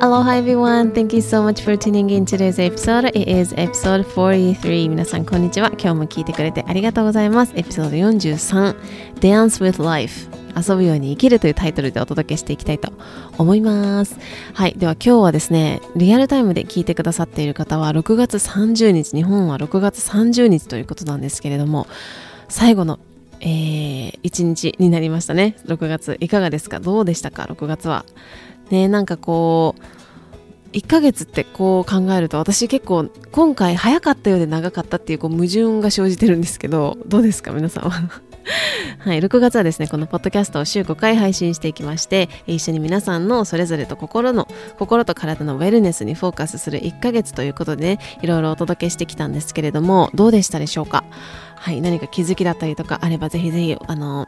Aloha everyone. Thank you so much for tuning in today's episode. It is episode 43. 皆さんこんにちは。今日も聞いてくれてありがとうございます。エピソード43 Dance with Life 遊ぶように生きるというタイトルでお届けしていきたいと思います。はい。では今日はですね、リアルタイムで聞いてくださっている方は6月30日、日本は6月30日ということなんですけれども、最後のえー、1日になりましたね。6月。いかがですか？どうでしたか ?6 月は。ねなんかこう、1ヶ月ってこう考えると私結構今回早かったようで長かったっていうこう矛盾が生じてるんですけどどうですか皆さんは？はい、6月はですねこのポッドキャストを週5回配信していきまして一緒に皆さんのそれぞれと心の心と体のウェルネスにフォーカスする1ヶ月ということでねいろいろお届けしてきたんですけれどもどうでしたでしょうか？はい何か気づきだったりとかあればぜひぜひあの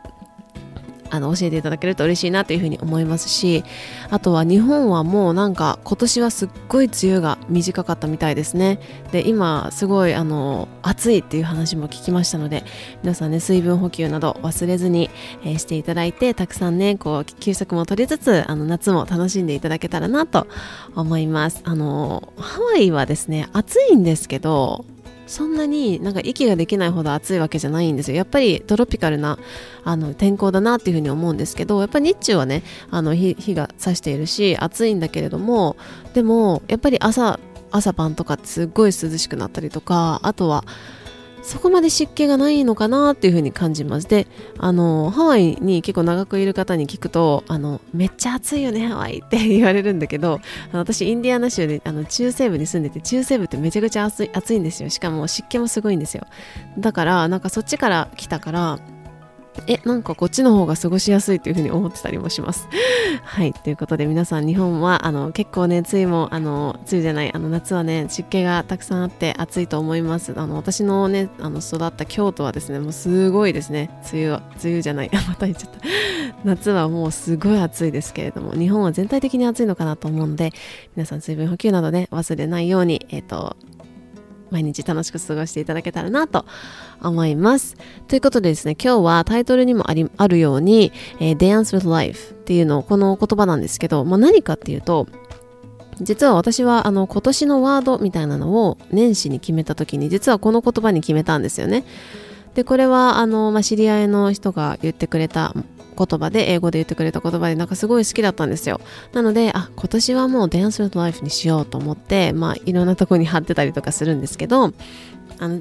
あの教えていただけると嬉しいなというふうに思いますしあとは日本はもうなんか今年はすっごい梅雨が短かったみたいですね。で今すごいあの暑いっていう話も聞きましたので皆さんね水分補給など忘れずに、えー、していただいてたくさんねこう休息も取りつつあの夏も楽しんでいただけたらなと思います。あのハワイはですね暑いんですけどそんなになんか息ができないほど暑いわけじゃないんですよ。やっぱりトロピカルなあの天候だなっていうふうに思うんですけど、やっぱり日中はね、あの日が差しているし、暑いんだけれども、でもやっぱり朝、朝晩とかってすっごい涼しくなったりとか、あとはそこまで湿気がないのかなっていうふうに感じます。で、あの、ハワイに結構長くいる方に聞くと、あの、めっちゃ暑いよね、ハワイって言われるんだけど、私、インディアナ州で、あの、中西部に住んでて、中西部ってめちゃくちゃ暑い暑いんですよ。しかも湿気もすごいんですよ。だから、なんかそっちから来たから、え、なんかこっちの方が過ごしやすいというふうに思ってたりもします。はい。ということで皆さん日本はあの結構ね、梅雨も、あの、梅雨じゃない、あの夏はね、湿気がたくさんあって暑いと思います。あの、私のね、あの育った京都はですね、もうすごいですね。梅雨は、梅雨じゃない、また言っちゃった。夏はもうすごい暑いですけれども、日本は全体的に暑いのかなと思うので、皆さん水分補給などね、忘れないように、えっ、ー、と、毎日楽しく過ごしていただけたらなと思います。ということでですね、今日はタイトルにもありあるように、えー、Dance with Life っていうのを、この言葉なんですけど、まあ、何かっていうと、実は私はあの今年のワードみたいなのを年始に決めた時に実はこの言葉に決めたんですよね。でこれはあの、まあ、知り合いの人が言ってくれた言葉で英語で言ってくれた言葉でなんかすごい好きだったんですよ。なのであ今年はもう Dance with Life にしようと思ってまあいろんなとこに貼ってたりとかするんですけどあの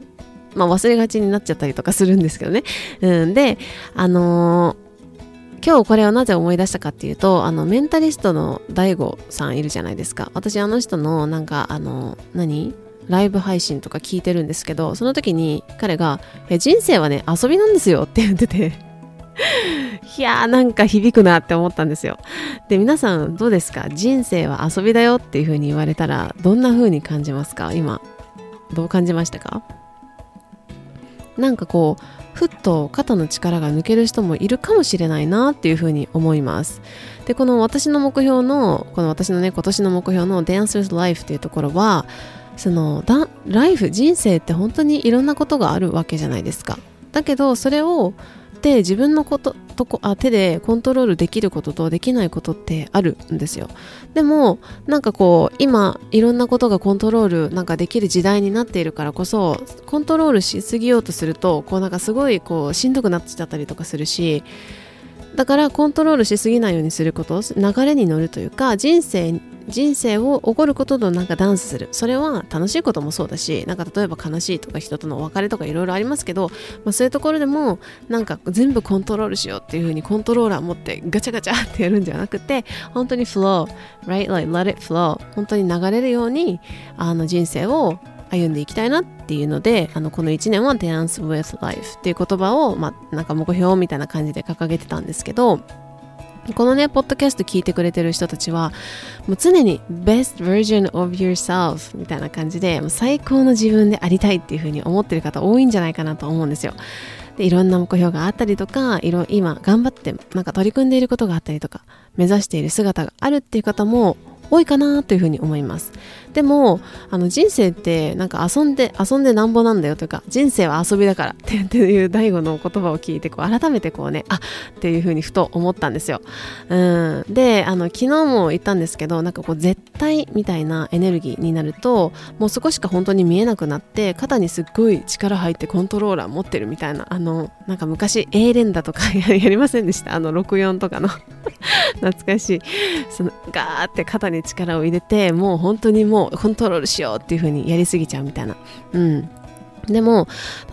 まあ忘れがちになっちゃったりとかするんですけどね。うん。であのー今日これをなぜ思い出したかっていうとあのメンタリストの DAIGO さんいるじゃないですか。私あの人のなんかあの何？ライブ配信とか聞いてるんですけどその時に彼が「人生はね遊びなんですよ」って言ってて。いやーなんか響くなって思ったんですよ。で、皆さんどうですか？人生は遊びだよっていう風に言われたらどんな風に感じますか？今。どう感じましたか？なんかこう、ふっと肩の力が抜ける人もいるかもしれないなっていう風に思います。で、この私の目標の、この私のね、今年の目標の Dance with Life っていうところは、そのだライフ人生って本当にいろんなことがあるわけじゃないですかだけどそれをって自分のこととこあ手でコントロールできることとできないことってあるんですよ。でもなんかこう今いろんなことがコントロールなんかできる時代になっているからこそコントロールしすぎようとするとこうなんかすごいこうしんどくなっちゃったりとかするしだからコントロールしすぎないようにすること流れに乗るというか人生人生を起こることとなんかダンスする。それは楽しいこともそうだしなんか例えば悲しいとか人とのお別れとかいろいろありますけど、まあ、そういうところでもなんか全部コントロールしようっていう風にコントローラー持ってガチャガチャってやるんじゃなくて本当に flow right? Like let it flow. 本当に流れるようにあの人生を歩んでいきたいなっていうのであのこの1年は Dance with Life っていう言葉を、まあ、なんか目標みたいな感じで掲げてたんですけどこのね、ポッドキャスト聞いてくれてる人たちは、もう常に best version of yourself みたいな感じで、もう最高の自分でありたいっていうふうに思ってる方多いんじゃないかなと思うんですよ。でいろんな目標があったりとか、いろ今頑張ってなんか取り組んでいることがあったりとか、目指している姿があるっていう方も多いかなというふうに思います。でもあの人生ってなんか遊んで遊んでなんぼなんだよとか人生は遊びだからっていう大悟の言葉を聞いてこう改めてこうねあっていうふうにふと思ったんですよ、うん、であの昨日も言ったんですけどなんかこう絶対みたいなエネルギーになるともうそこしか本当に見えなくなって肩にすっごい力入ってコントローラー持ってるみたいなあのなんか昔 A 連打とか やりませんでした？あの64とかの。懐かしい。そのガーって肩に力を入れてもう本当にもうコントロールしようっていう風にやりすぎちゃうみたいな。うん。でも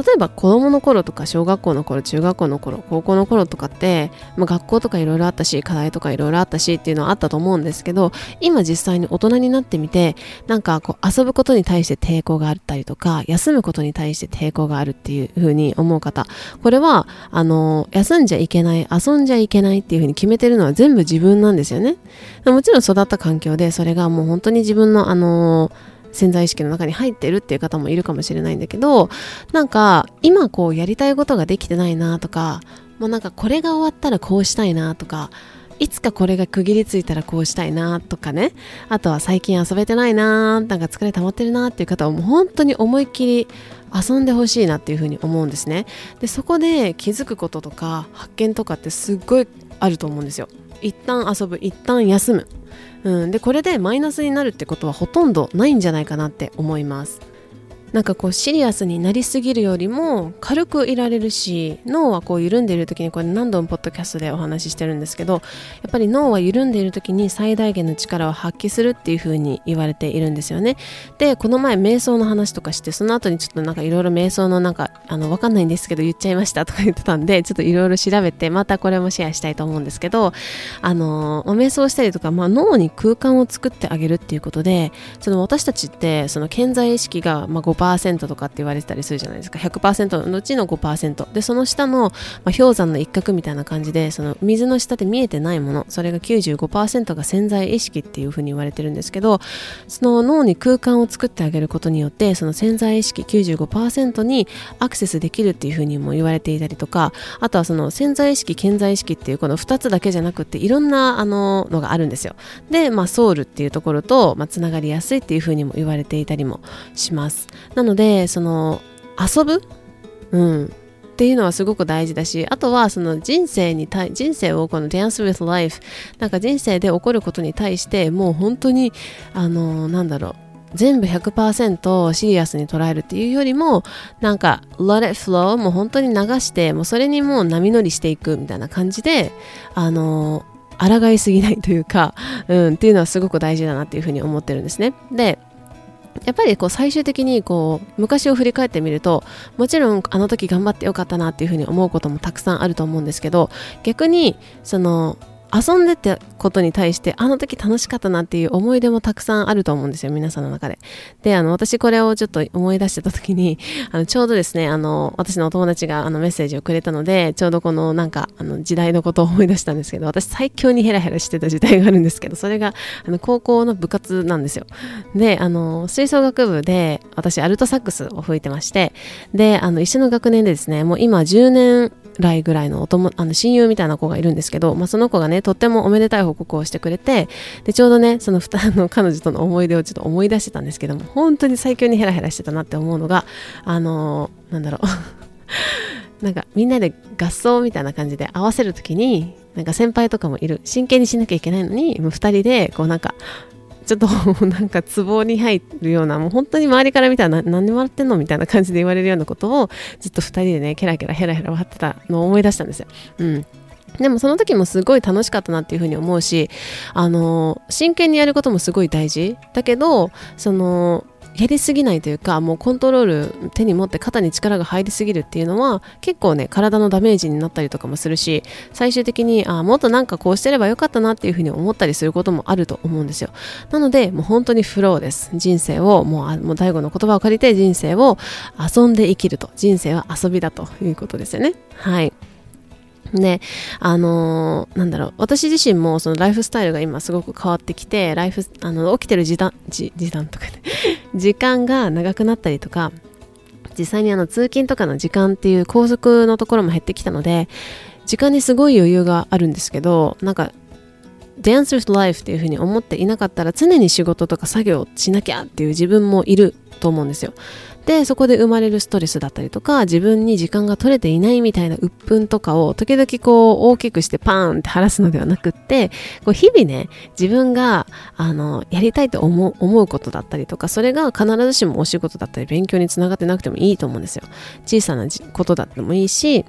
例えば子供の頃とか小学校の頃中学校の頃高校の頃とかって、まあ、学校とかいろいろあったし課題とかいろいろあったしっていうのはあったと思うんですけど今実際に大人になってみてなんかこう遊ぶことに対して抵抗があったりとか休むことに対して抵抗があるっていうふうに思う方これはあの休んじゃいけない遊んじゃいけないっていうふうに決めてるのは全部自分なんですよね。もちろん育った環境でそれがもう本当に自分のあの潜在意識の中に入ってるっていう方もいるかもしれないんだけどなんか今こうやりたいことができてないなとかもうなんかこれが終わったらこうしたいなとかいつかこれが区切りついたらこうしたいなとかね。あとは最近遊べてないななんか疲れ溜まってるなっていう方はもう本当に思いっきり遊んでほしいなっていうふうに思うんですね。でそこで気づくこととか発見とかってすっごいあると思うんですよ。一旦遊ぶ一旦休む。うん、でこれでマイナスになるってことはほとんどないんじゃないかなって思います。なんかこうシリアスになりすぎるよりも軽くいられるし脳はこう緩んでいる時にこれ何度もポッドキャストでお話ししてるんですけどやっぱり脳は緩んでいる時に最大限の力を発揮するっていう風に言われているんですよね。でこの前瞑想の話とかしてその後にちょっとなんかいろいろ瞑想のなんかあのわかんないんですけど言っちゃいましたとか言ってたんでちょっといろいろ調べてまたこれもシェアしたいと思うんですけどあの瞑想したりとか、まあ、脳に空間を作ってあげるっていうことでその私たちってその潜在意識がまあ5%とかって言われてたりするじゃないですか。100%のうちの5%でその下の、まあ、氷山の一角みたいな感じでその水の下で見えてないもの。それが95%が潜在意識っていうふうに言われてるんですけどその脳に空間を作ってあげることによってその潜在意識95%にアクセスできるっていうふうにも言われていたりとかあとはその潜在意識潜在意識っていうこの2つだけじゃなくていろんなあののがあるんですよ。で、まあ、ソウルっていうところと、まあ、つながりやすいっていうふうにも言われていたりもします。なのでその遊ぶ、うん、っていうのはすごく大事だしあとはその人生に対人生をこの Dance with Life なんか人生で起こることに対してもう本当にあのなんだろう。全部100%シリアスに捉えるっていうよりもなんか let it flow もう本当に流してもうそれにもう波乗りしていくみたいな感じであの抗いすぎないというか、うん、っていうのはすごく大事だなっていうふうに思ってるんですね。でやっぱりこう最終的にこう昔を振り返ってみるともちろんあの時頑張ってよかったなっていうふうに思うこともたくさんあると思うんですけど逆にその遊んでってことに対してあの時楽しかったなっていう思い出もたくさんあると思うんですよ皆さんの中で。であの私これをちょっと思い出してた時に あのちょうどですねあの私のお友達があのメッセージをくれたのでちょうどこのなんかあの時代のことを思い出したんですけど私最強にヘラヘラしてた時代があるんですけどそれがあの高校の部活なんですよ。であの吹奏楽部で私アルトサックスを吹いてましてであの一緒の学年でですねもう今10年来ぐらいのお友あの親友みたいな子がいるんですけど、まあ、その子がねとってもおめでたい報告をしてくれてでちょうどねその2の 彼女との思い出をちょっと思い出してたんですけども本当に最強にヘラヘラしてたなって思うのがあのー、なんだろう。なんかみんなで合奏みたいな感じで合わせる時になんか先輩とかもいる。真剣にしなきゃいけないのにもう2人でこうなんかちょっとなんか壺に入るようなもう本当に周りから見たら何で笑ってんのみたいな感じで言われるようなことをずっと2人でねケラケラヘラヘラ笑ってたのを思い出したんですよ。うんでもその時もすごい楽しかったなっていうふうに思うし、あの、真剣にやることもすごい大事。だけど、その、やりすぎないというかもうコントロール手に持って肩に力が入りすぎるっていうのは結構ね体のダメージになったりとかもするし最終的にあもっとなんかこうしてればよかったなっていうふうに思ったりすることもあると思うんですよ。なのでもう本当にフローです。人生をもうもう大悟の言葉を借りて人生を遊んで生きると。人生は遊びだということですよね。はい。で、あのー、なんだろう、私自身もそのライフスタイルが今すごく変わってきて、ライフ、あの、起きてる時短、時時短とか、時間が長くなったりとか、実際にあの通勤とかの時間っていう高速のところも減ってきたので、時間にすごい余裕があるんですけど、なんか dance with life っていうふうに思っていなかったら常に仕事とか作業しなきゃっていう自分もいると思うんですよ。でそこで生まれるストレスだったりとか自分に時間が取れていないみたいな鬱憤とかを時々こう大きくしてパーンって晴らすのではなくってこう日々ね自分があのやりたいと思う思うことだったりとかそれが必ずしもお仕事だったり勉強につながってなくてもいいと思うんですよ。小さなことだってもいいし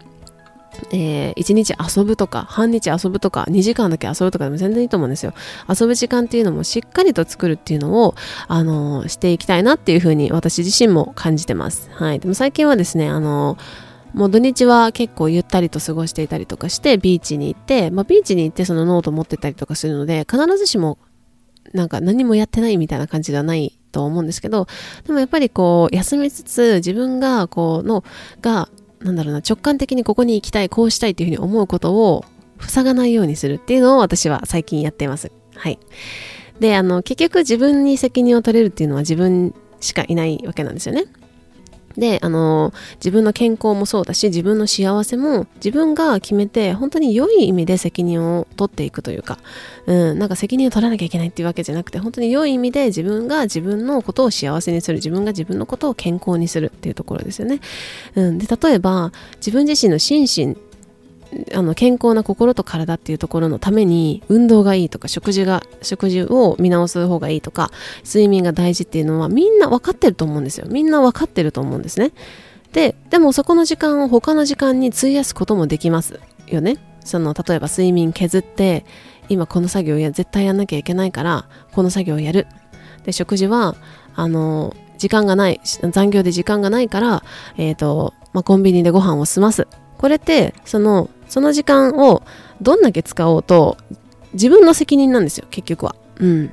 えー、1日遊ぶとか、半日遊ぶとか、2時間だけ遊ぶとかでも全然いいと思うんですよ。遊ぶ時間っていうのもしっかりと作るっていうのを、あのー、していきたいなっていうふうに私自身も感じてます。はい。でも最近はですね、あのーもう土日は結構ゆったりと過ごしていたりとかしてビーチに行って、まあ、ビーチに行ってそのノート持ってたりとかするので必ずしもなんか何もやってないみたいな感じではないと思うんですけどでもやっぱりこう休みつつ自分がこうのがなんだろうな、直感的にここに行きたい、こうしたいっていうふうに思うことを塞がないようにするっていうのを私は最近やっています。はい。で、あの、結局自分に責任を取れるっていうのは自分しかいないわけなんですよね。で、あの、自分の健康もそうだし、自分の幸せも自分が決めて、本当に良い意味で責任を取っていくというか、うん、なんか責任を取らなきゃいけないっていうわけじゃなくて、本当に良い意味で自分が自分のことを幸せにする、自分が自分のことを健康にするっていうところですよね。うん、で、例えば、自分自身の心身あの健康な心と体っていうところのために運動がいいとか食事が食事を見直す方がいいとか睡眠が大事っていうのはみんな分かってると思うんですよ。みんな分かってると思うんですね。ででもそこの時間を他の時間に費やすこともできますよね。その例えば睡眠削って今この作業や絶対やんなきゃいけないからこの作業をやる。で食事はあの時間がない残業で時間がないからえ、ー、と、まあ、コンビニでご飯を済ます。これってそのその時間をどんだけ使おうと自分の責任なんですよ結局は。うん。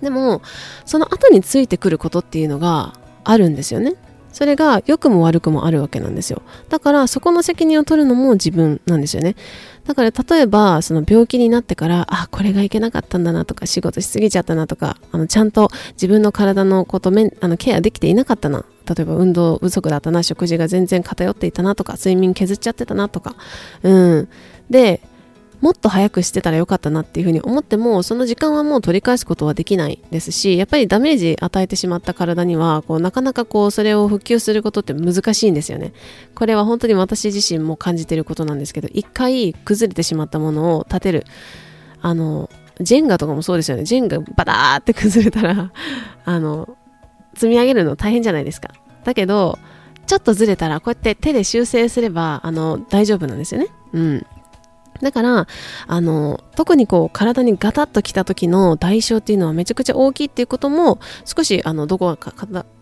でもその後についてくることっていうのがあるんですよね。それが良くも悪くもあるわけなんですよ。だからそこの責任を取るのも自分なんですよね。だから例えばその病気になってからあこれがいけなかったんだなとか仕事しすぎちゃったなとかあのちゃんと自分の体のことめあのケアできていなかったな。例えば運動不足だったな食事が全然偏っていたなとか睡眠削っちゃってたなとか。うん。でもっと早くしてたらよかったなっていうふうに思ってもその時間はもう取り返すことはできないですしやっぱりダメージ与えてしまった体にはこうなかなかこうそれを復旧することって難しいんですよね。これは本当に私自身も感じてることなんですけど一回崩れてしまったものを立てる。あのジェンガとかもそうですよね。ジェンガバターって崩れたらあの積み上げるの大変じゃないですか。だけどちょっとずれたらこうやって手で修正すればあの大丈夫なんですよね。うん。だから、あの、特にこう、体にガタッときた時の代償っていうのはめちゃくちゃ大きいっていうことも、少し、あの、どこか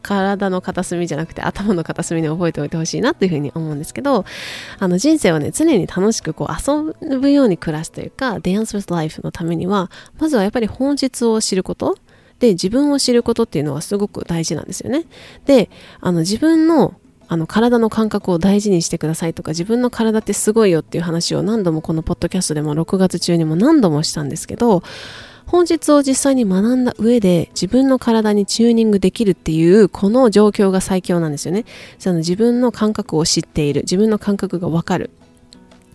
体の片隅じゃなくて頭の片隅に覚えておいてほしいなっていうふうに思うんですけど、あの、人生をね、常に楽しくこう、遊ぶように暮らすというか、dance with life のためには、まずはやっぱり本質を知ること、で、自分を知ることっていうのはすごく大事なんですよね。で、あの、自分のあの体の感覚を大事にしてくださいとか自分の体ってすごいよっていう話を何度もこのポッドキャストでも6月中にも何度もしたんですけど本日を実際に学んだ上で自分の体にチューニングできるっていうこの状況が最強なんですよね。その自分の感覚を知っている自分の感覚がわかる。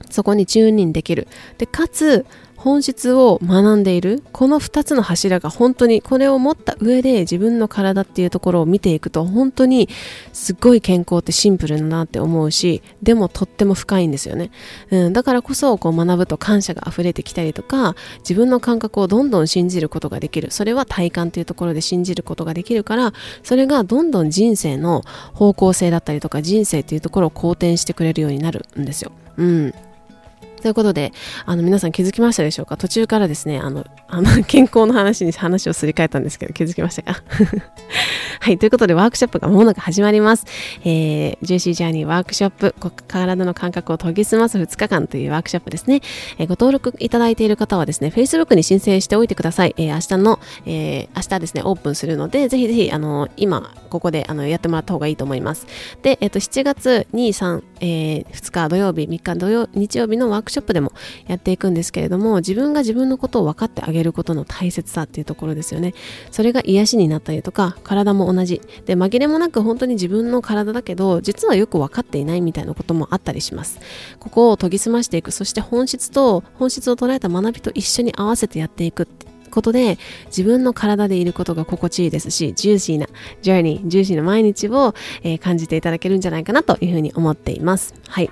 そこにチューニングできる。でかつ本質を学んでいるこの2つの柱が本当にこれを持った上で自分の体っていうところを見ていくと本当にすっごい健康ってシンプルだなって思うしでもとっても深いんですよね、うん、だからこそこう学ぶと感謝が溢れてきたりとか自分の感覚をどんどん信じることができる。それは体感というところで信じることができるからそれがどんどん人生の方向性だったりとか人生っていうところを好転してくれるようになるんですよ。うん。ということで、あの、皆さん気づきましたでしょうか？途中からですね、あの、あの、健康の話に話をすり替えたんですけど、気づきましたか？はい、ということで、ワークショップがもなく始まります。えー、ジューシージャーニーワークショップ、体の感覚を研ぎ澄ます2日間というワークショップですね。えー、ご登録いただいている方はですね、Facebook に申請しておいてください。えー、明日の、えー、明日ですね、オープンするので、ぜひぜひ、あの、今、ここで、あの、やってもらった方がいいと思います。で、えっ、と、7月2、3、えー、2日土曜日、3日土曜、日曜日のワークショップショップでもやっていくんですけれども自分が自分のことを分かってあげることの大切さっていうところですよね。それが癒しになったりとか体も同じ。で紛れもなく本当に自分の体だけど実はよく分かっていないみたいなこともあったりします。ここを研ぎ澄ましていく。そして本質と本質を捉えた学びと一緒に合わせてやっていくってことで自分の体でいることが心地いいですしジューシーなジャーニージューシーな毎日を、えー、感じていただけるんじゃないかなというふうに思っています。はい。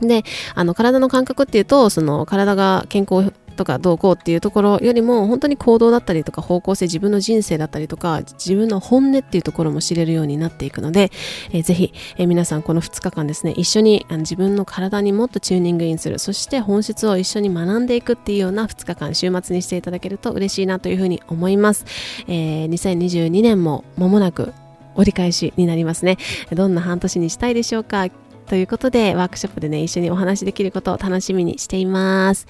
であの体の感覚っていうとその体が健康とかどうこうっていうところよりも本当に行動だったりとか方向性自分の人生だったりとか自分の本音っていうところも知れるようになっていくので、えー、ぜひ、えー、皆さんこの2日間ですね一緒にあの自分の体にもっとチューニングインする。そして本質を一緒に学んでいくっていうような2日間週末にしていただけると嬉しいなというふうに思います、えー、2022年も間もなく折り返しになりますね。どんな半年にしたいでしょうか？ということでワークショップでね一緒にお話できることを楽しみにしています。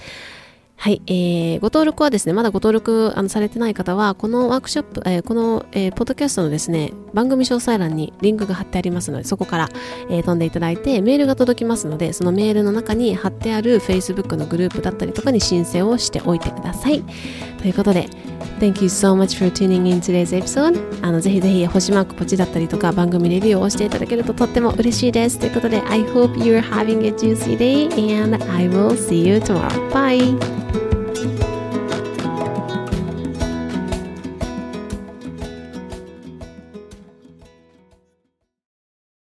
はい、えー、ご登録はですね、まだご登録あのされてない方は、このワークショップ、えー、この、えー、ポッドキャストのですね、番組詳細欄にリンクが貼ってありますので、そこから、えー、飛んでいただいて、メールが届きますので、そのメールの中に貼ってある Facebook のグループだったりとかに申請をしておいてください。ということで、Thank you so much for tuning in today's episode. あのぜひぜひ星マークポチだったりとか番組レビューをしていただけるととっても嬉しいです。ということで、I hope you're having a juicy day and I will see you tomorrow. Bye!